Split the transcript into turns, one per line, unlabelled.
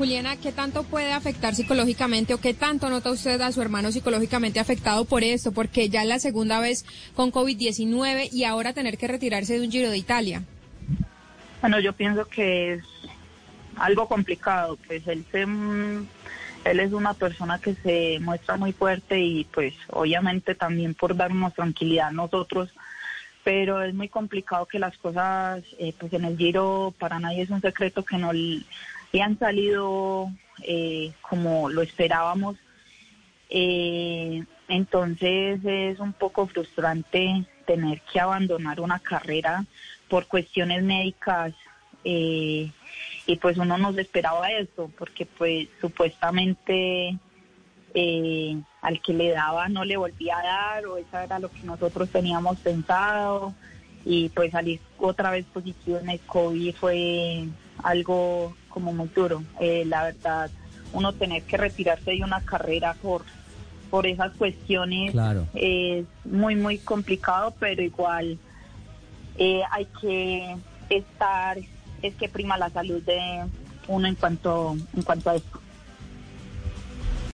Juliana, ¿qué tanto puede afectar psicológicamente o qué tanto nota usted a su hermano psicológicamente afectado por esto? Porque ya es la segunda vez con COVID-19 y ahora tener que retirarse de un Giro de Italia.
Bueno, yo pienso que es algo complicado, pues él se él es una persona que se muestra muy fuerte y pues obviamente también por darnos tranquilidad a nosotros, pero es muy complicado que las cosas, eh, pues en el Giro para nadie es un secreto que no le han salido eh, como lo esperábamos. Eh, entonces es un poco frustrante tener que abandonar una carrera por cuestiones médicas eh, y pues uno nos esperaba eso, porque pues supuestamente eh, al que le daba no le volvía a dar, o eso era lo que nosotros teníamos pensado, y pues salir otra vez positivo en el COVID fue algo como muy duro. Eh, la verdad, uno tener que retirarse de una carrera por, por esas cuestiones es muy, muy complicado, pero igual eh, hay que estar es que prima la salud de uno en cuanto, en cuanto a esto.